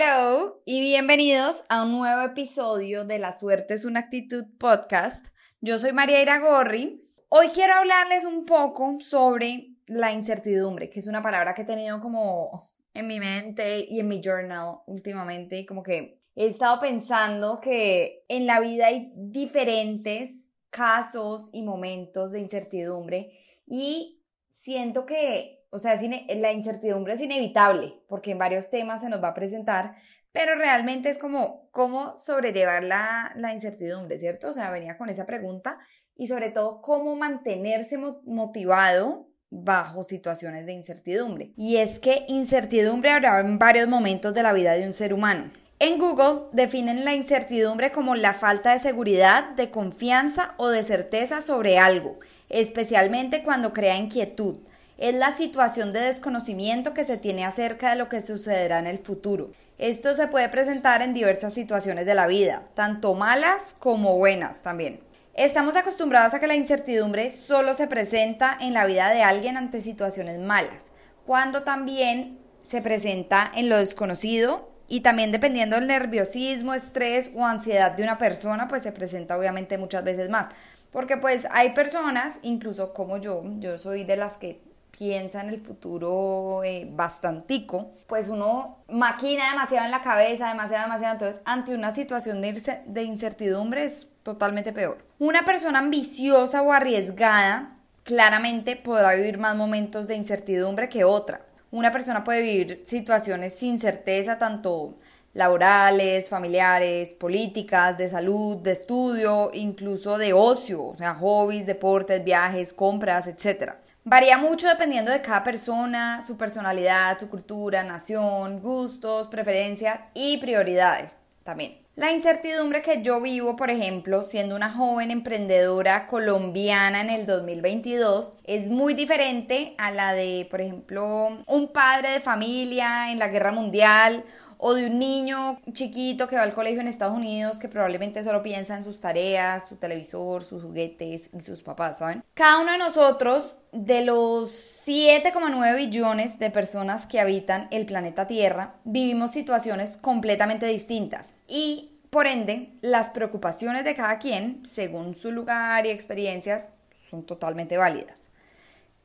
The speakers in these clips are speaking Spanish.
Hello y bienvenidos a un nuevo episodio de La Suerte es una actitud podcast. Yo soy María Iragorri. Hoy quiero hablarles un poco sobre la incertidumbre, que es una palabra que he tenido como en mi mente y en mi journal últimamente, como que he estado pensando que en la vida hay diferentes casos y momentos de incertidumbre y siento que o sea, la incertidumbre es inevitable porque en varios temas se nos va a presentar, pero realmente es como cómo sobrellevar la, la incertidumbre, ¿cierto? O sea, venía con esa pregunta y sobre todo cómo mantenerse motivado bajo situaciones de incertidumbre. Y es que incertidumbre habrá en varios momentos de la vida de un ser humano. En Google definen la incertidumbre como la falta de seguridad, de confianza o de certeza sobre algo, especialmente cuando crea inquietud, es la situación de desconocimiento que se tiene acerca de lo que sucederá en el futuro. Esto se puede presentar en diversas situaciones de la vida, tanto malas como buenas también. Estamos acostumbrados a que la incertidumbre solo se presenta en la vida de alguien ante situaciones malas, cuando también se presenta en lo desconocido y también dependiendo del nerviosismo, estrés o ansiedad de una persona, pues se presenta obviamente muchas veces más. Porque pues hay personas, incluso como yo, yo soy de las que piensa en el futuro eh, bastantico, pues uno maquina demasiado en la cabeza, demasiado, demasiado. Entonces, ante una situación de, de incertidumbre es totalmente peor. Una persona ambiciosa o arriesgada claramente podrá vivir más momentos de incertidumbre que otra. Una persona puede vivir situaciones sin certeza, tanto laborales, familiares, políticas, de salud, de estudio, incluso de ocio, o sea, hobbies, deportes, viajes, compras, etc. Varía mucho dependiendo de cada persona, su personalidad, su cultura, nación, gustos, preferencias y prioridades también. La incertidumbre que yo vivo, por ejemplo, siendo una joven emprendedora colombiana en el 2022, es muy diferente a la de, por ejemplo, un padre de familia en la guerra mundial o de un niño chiquito que va al colegio en Estados Unidos que probablemente solo piensa en sus tareas, su televisor, sus juguetes y sus papás, ¿saben? Cada uno de nosotros, de los 7,9 billones de personas que habitan el planeta Tierra, vivimos situaciones completamente distintas y por ende, las preocupaciones de cada quien, según su lugar y experiencias, son totalmente válidas.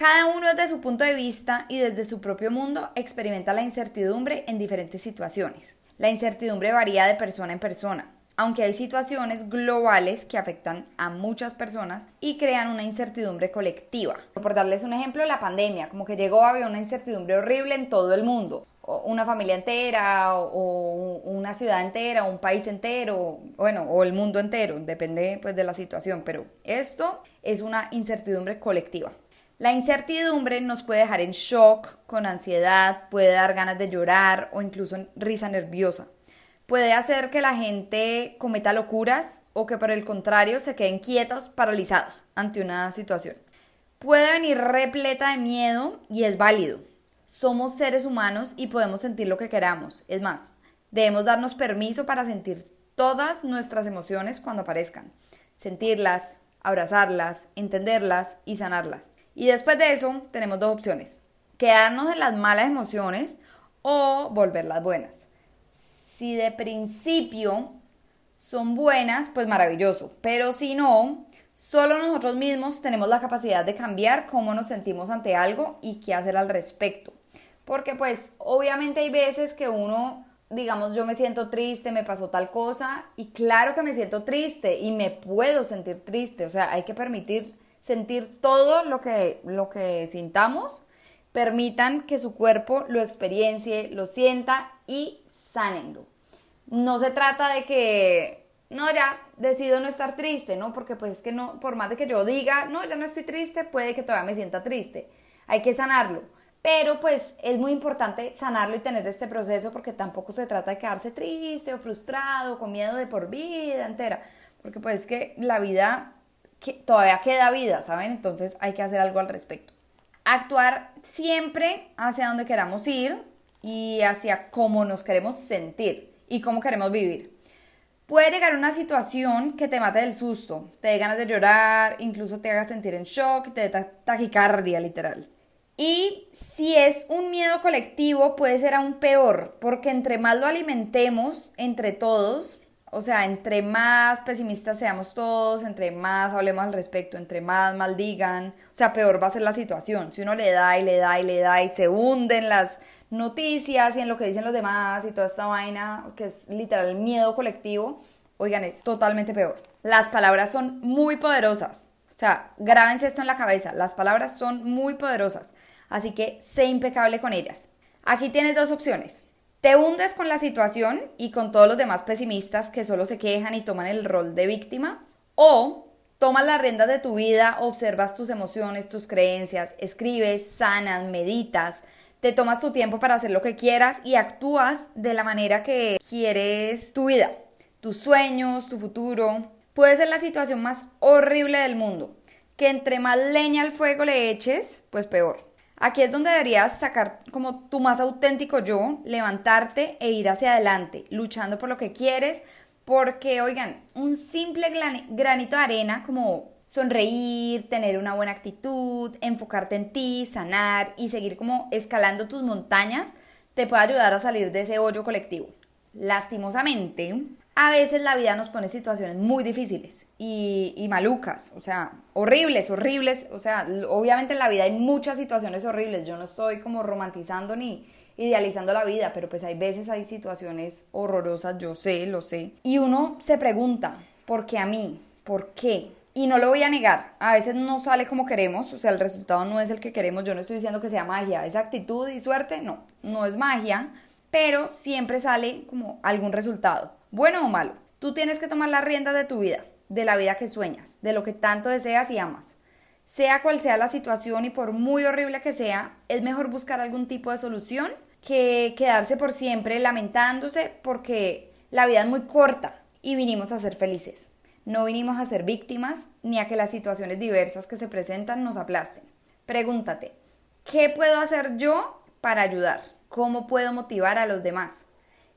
Cada uno desde su punto de vista y desde su propio mundo experimenta la incertidumbre en diferentes situaciones. La incertidumbre varía de persona en persona, aunque hay situaciones globales que afectan a muchas personas y crean una incertidumbre colectiva. Por darles un ejemplo, la pandemia, como que llegó, había una incertidumbre horrible en todo el mundo. Una familia entera, o una ciudad entera, un país entero, bueno, o el mundo entero, depende pues de la situación, pero esto es una incertidumbre colectiva. La incertidumbre nos puede dejar en shock, con ansiedad, puede dar ganas de llorar o incluso risa nerviosa. Puede hacer que la gente cometa locuras o que por el contrario se queden quietos, paralizados ante una situación. Puede venir repleta de miedo y es válido. Somos seres humanos y podemos sentir lo que queramos. Es más, debemos darnos permiso para sentir todas nuestras emociones cuando aparezcan. Sentirlas, abrazarlas, entenderlas y sanarlas. Y después de eso tenemos dos opciones. Quedarnos en las malas emociones o volverlas buenas. Si de principio son buenas, pues maravilloso. Pero si no, solo nosotros mismos tenemos la capacidad de cambiar cómo nos sentimos ante algo y qué hacer al respecto. Porque pues obviamente hay veces que uno, digamos, yo me siento triste, me pasó tal cosa y claro que me siento triste y me puedo sentir triste. O sea, hay que permitir sentir todo lo que, lo que sintamos, permitan que su cuerpo lo experiencie, lo sienta y sánenlo. No se trata de que, no, ya decido no estar triste, ¿no? Porque pues es que no, por más de que yo diga, no, ya no estoy triste, puede que todavía me sienta triste. Hay que sanarlo. Pero pues es muy importante sanarlo y tener este proceso porque tampoco se trata de quedarse triste o frustrado, con miedo de por vida entera. Porque pues es que la vida que todavía queda vida, ¿saben? Entonces hay que hacer algo al respecto. Actuar siempre hacia donde queramos ir y hacia cómo nos queremos sentir y cómo queremos vivir. Puede llegar una situación que te mate del susto, te dé ganas de llorar, incluso te haga sentir en shock, te dé taquicardia literal. Y si es un miedo colectivo, puede ser aún peor, porque entre más lo alimentemos entre todos, o sea, entre más pesimistas seamos todos, entre más hablemos al respecto, entre más maldigan, o sea, peor va a ser la situación. Si uno le da y le da y le da y se hunde en las noticias y en lo que dicen los demás y toda esta vaina, que es literal miedo colectivo, oigan, es totalmente peor. Las palabras son muy poderosas. O sea, grábense esto en la cabeza. Las palabras son muy poderosas. Así que sé impecable con ellas. Aquí tienes dos opciones. Te hundes con la situación y con todos los demás pesimistas que solo se quejan y toman el rol de víctima. O tomas las riendas de tu vida, observas tus emociones, tus creencias, escribes, sanas, meditas, te tomas tu tiempo para hacer lo que quieras y actúas de la manera que quieres tu vida, tus sueños, tu futuro. Puede ser la situación más horrible del mundo, que entre más leña al fuego le eches, pues peor. Aquí es donde deberías sacar como tu más auténtico yo, levantarte e ir hacia adelante, luchando por lo que quieres, porque oigan, un simple granito de arena como sonreír, tener una buena actitud, enfocarte en ti, sanar y seguir como escalando tus montañas, te puede ayudar a salir de ese hoyo colectivo. Lastimosamente, a veces la vida nos pone situaciones muy difíciles y, malucas, o sea, horribles, horribles, o sea, obviamente en la vida hay muchas situaciones horribles, yo no estoy como romantizando ni idealizando la vida, pero pues hay veces hay situaciones horrorosas, yo sé, lo sé, y uno se pregunta, ¿por qué a mí? ¿Por qué? Y no lo voy a negar, a veces no sale como queremos, o sea, el resultado no es el que queremos, yo no estoy diciendo que sea magia, es actitud y suerte, no, no es magia, pero siempre sale como algún resultado bueno o malo. Tú tienes que tomar las riendas de tu vida, de la vida que sueñas, de lo que tanto deseas y amas. Sea cual sea la situación y por muy horrible que sea, es mejor buscar algún tipo de solución que quedarse por siempre lamentándose porque la vida es muy corta y vinimos a ser felices. No vinimos a ser víctimas ni a que las situaciones diversas que se presentan nos aplasten. Pregúntate, ¿qué puedo hacer yo para ayudar? ¿Cómo puedo motivar a los demás?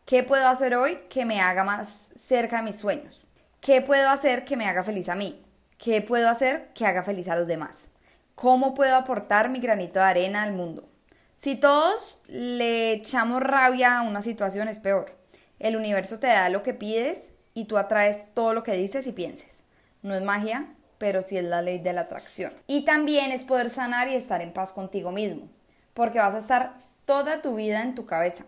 ¿Qué puedo hacer hoy que me haga más cerca de mis sueños? ¿Qué puedo hacer que me haga feliz a mí? ¿Qué puedo hacer que haga feliz a los demás? ¿Cómo puedo aportar mi granito de arena al mundo? Si todos le echamos rabia a una situación es peor. El universo te da lo que pides y tú atraes todo lo que dices y pienses. No es magia, pero sí es la ley de la atracción. Y también es poder sanar y estar en paz contigo mismo, porque vas a estar toda tu vida en tu cabeza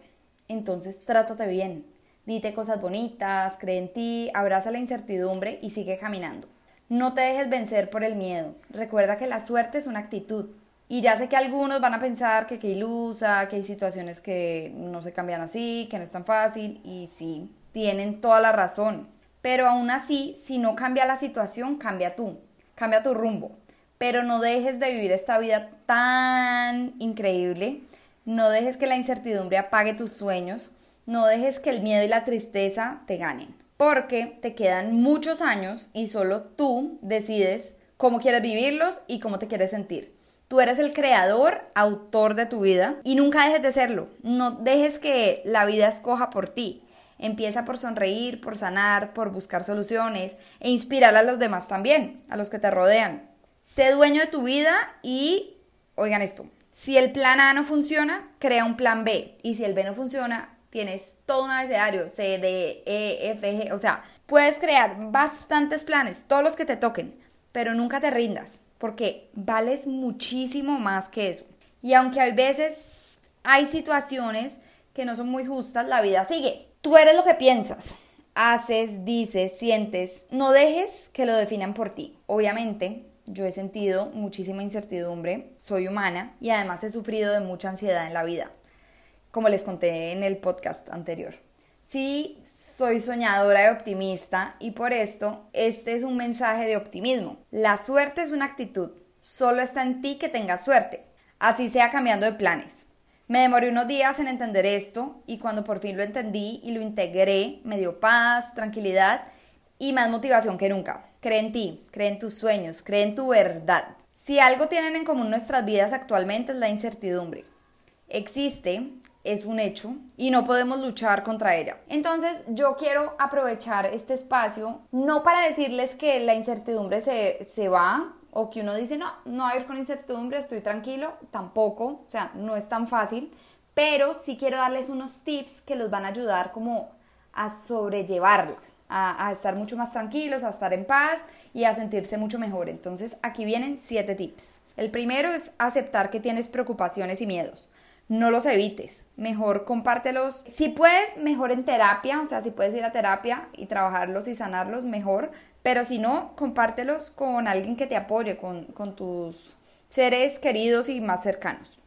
entonces trátate bien. Dite cosas bonitas, cree en ti, abraza la incertidumbre y sigue caminando. No te dejes vencer por el miedo. Recuerda que la suerte es una actitud. Y ya sé que algunos van a pensar que qué ilusa, que hay situaciones que no se cambian así, que no es tan fácil. Y sí, tienen toda la razón. Pero aún así, si no cambia la situación, cambia tú. Cambia tu rumbo. Pero no dejes de vivir esta vida tan increíble no dejes que la incertidumbre apague tus sueños. No dejes que el miedo y la tristeza te ganen. Porque te quedan muchos años y solo tú decides cómo quieres vivirlos y cómo te quieres sentir. Tú eres el creador, autor de tu vida y nunca dejes de serlo. No dejes que la vida escoja por ti. Empieza por sonreír, por sanar, por buscar soluciones e inspirar a los demás también, a los que te rodean. Sé dueño de tu vida y, oigan esto, si el plan A no funciona, crea un plan B. Y si el B no funciona, tienes todo un abecedario, C, D, E, F, G. O sea, puedes crear bastantes planes, todos los que te toquen, pero nunca te rindas, porque vales muchísimo más que eso. Y aunque hay veces hay situaciones que no son muy justas, la vida sigue. Tú eres lo que piensas, haces, dices, sientes. No dejes que lo definan por ti. Obviamente, yo he sentido muchísima incertidumbre, soy humana y además he sufrido de mucha ansiedad en la vida, como les conté en el podcast anterior. Sí, soy soñadora y optimista y por esto este es un mensaje de optimismo. La suerte es una actitud, solo está en ti que tengas suerte, así sea cambiando de planes. Me demoré unos días en entender esto y cuando por fin lo entendí y lo integré, me dio paz, tranquilidad y más motivación que nunca. Cree en ti, cree en tus sueños, cree en tu verdad. Si algo tienen en común nuestras vidas actualmente es la incertidumbre. Existe, es un hecho y no podemos luchar contra ella. Entonces yo quiero aprovechar este espacio no para decirles que la incertidumbre se, se va o que uno dice, no, no va a ir con incertidumbre, estoy tranquilo, tampoco, o sea, no es tan fácil, pero sí quiero darles unos tips que los van a ayudar como a sobrellevarla, a, estar mucho más tranquilos, a estar en paz y a sentirse mucho mejor. Entonces, aquí vienen siete tips. El primero es aceptar que tienes preocupaciones y miedos no los evites, mejor compártelos. Si puedes, mejor en terapia, o sea, si puedes ir a terapia y trabajarlos y sanarlos, mejor, pero si no, compártelos con alguien que te apoye, con, con tus seres queridos y más cercanos.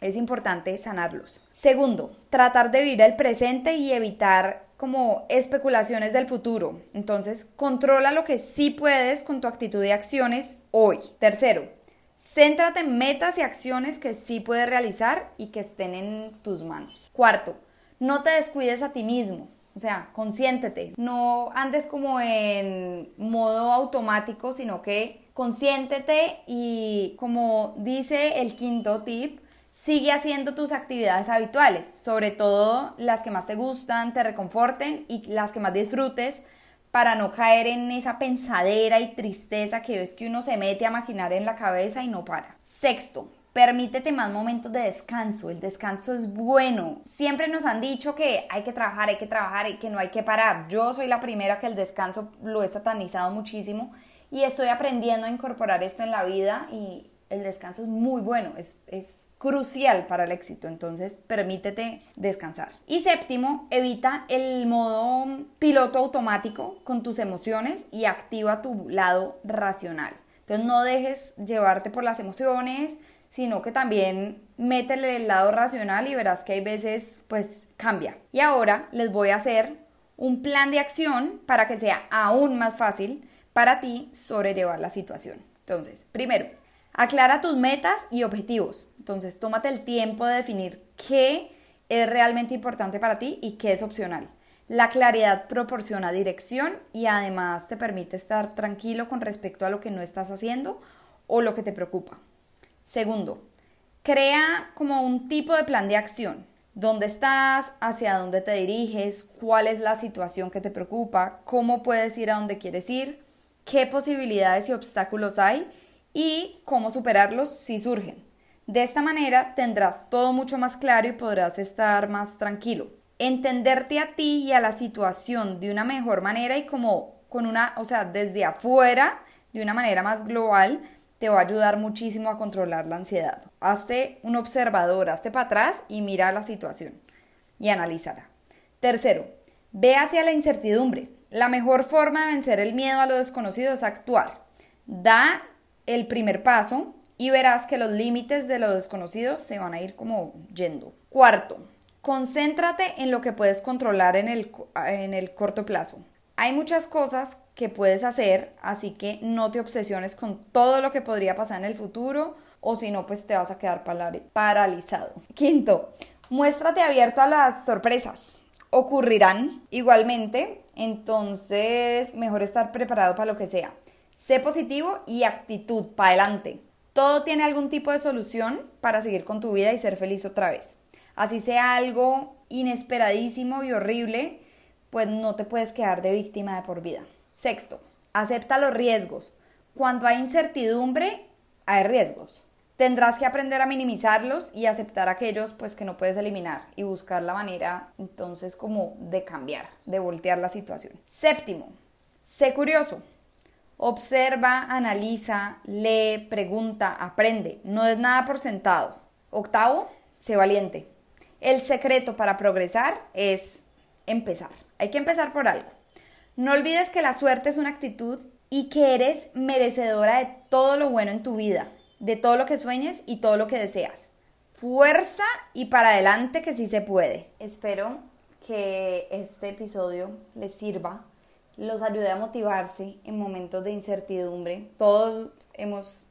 Es importante sanarlos. Segundo, tratar de vivir el presente y evitar como especulaciones del futuro. Entonces, controla lo que sí puedes con tu actitud y acciones hoy. Tercero, Céntrate en metas y acciones que sí puedes realizar y que estén en tus manos. Cuarto, no te descuides a ti mismo. O sea, consiéntete. No andes como en modo automático, sino que consiéntete y como dice el quinto tip, sigue haciendo tus actividades habituales, sobre todo las que más te gustan, te reconforten y las que más disfrutes para no caer en esa pensadera y tristeza que ves que uno se mete a maquinar en la cabeza y no para. Sexto, permítete más momentos de descanso. El descanso es bueno. Siempre nos han dicho que hay que trabajar, hay que trabajar y que no hay que parar. Yo soy la primera que el descanso lo he satanizado muchísimo y estoy aprendiendo a incorporar esto en la vida y el descanso es muy bueno, es, es crucial para el éxito, entonces permítete descansar. Y séptimo, evita el modo piloto automático con tus emociones y activa tu lado racional. Entonces no dejes llevarte por las emociones, sino que también métele el lado racional y verás que hay veces pues cambia. Y ahora les voy a hacer un plan de acción para que sea aún más fácil para ti sobrellevar la situación. Entonces, primero, aclara tus metas y objetivos. Entonces, tómate el tiempo de definir qué es realmente importante para ti y qué es opcional. La claridad proporciona dirección y además te permite estar tranquilo con respecto a lo que no estás haciendo o lo que te preocupa. Segundo, crea como un tipo de plan de acción. ¿Dónde estás? ¿Hacia dónde te diriges? ¿Cuál es la situación que te preocupa? ¿Cómo puedes ir a donde quieres ir? ¿Qué posibilidades y obstáculos hay? Y cómo superarlos si surgen. De esta manera tendrás todo mucho más claro y podrás estar más tranquilo. Entenderte a ti y a la situación de una mejor manera y como con una, o sea, desde afuera, de una manera más global, te va a ayudar muchísimo a controlar la ansiedad. Hazte un observador, hazte para atrás y mira la situación y analízala. Tercero, ve hacia la incertidumbre. La mejor forma de vencer el miedo a lo desconocido es actuar. Da el primer paso y verás que los límites de lo desconocido se van a ir como yendo. Cuarto, concéntrate en lo que puedes controlar en el, en el corto plazo. Hay muchas cosas que puedes hacer, así que no te obsesiones con todo lo que podría pasar en el futuro o si no, pues te vas a quedar paralizado. Quinto, muéstrate abierto a las sorpresas. Ocurrirán igualmente, entonces mejor estar preparado para lo que sea. Sé positivo y actitud para adelante. Todo tiene algún tipo de solución para seguir con tu vida y ser feliz otra vez. Así sea algo inesperadísimo y horrible, pues no te puedes quedar de víctima de por vida. Sexto, acepta los riesgos. Cuando hay incertidumbre, hay riesgos. Tendrás que aprender a minimizarlos y aceptar aquellos pues que no puedes eliminar y buscar la manera entonces como de cambiar, de voltear la situación. Séptimo, sé curioso. Observa, analiza, lee, pregunta, aprende. No es nada por sentado. Octavo, sé valiente. El secreto para progresar es empezar. Hay que empezar por algo. No olvides que la suerte es una actitud y que eres merecedora de todo lo bueno en tu vida, de todo lo que sueñes y todo lo que deseas. Fuerza y para adelante que sí se puede. Espero que este episodio les sirva los ayude a motivarse en momentos de incertidumbre. Todos hemos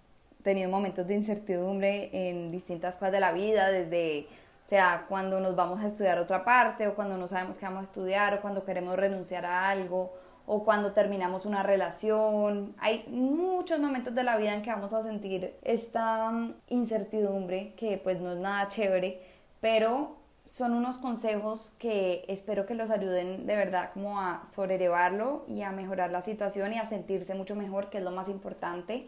tenido momentos de incertidumbre en distintas cosas de la vida, desde, o sea, cuando nos vamos a estudiar otra parte, o cuando no sabemos qué vamos a estudiar, o cuando queremos renunciar a algo, o cuando terminamos una relación. Hay muchos momentos de la vida en que vamos a sentir esta incertidumbre que pues no es nada chévere, pero son unos consejos que espero que los ayuden de verdad como a sobrellevarlo y a mejorar la situación y a sentirse mucho mejor, que es lo más importante.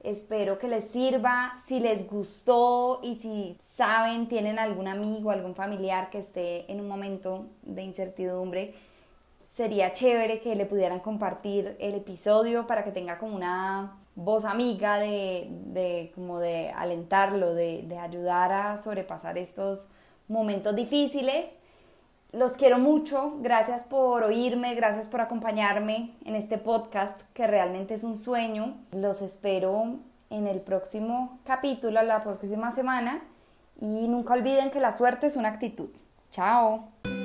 Espero que les sirva. Si les gustó y si saben, tienen algún amigo, algún familiar que esté en un momento de incertidumbre, sería chévere que le pudieran compartir el episodio para que tenga como una voz amiga de, como de alentarlo, de, de ayudar a sobrepasar estos momentos difíciles. Los quiero mucho, gracias por oírme, gracias por acompañarme en este podcast que realmente es un sueño. Los espero en el próximo capítulo, la próxima semana y nunca olviden que la suerte es una actitud. Chao.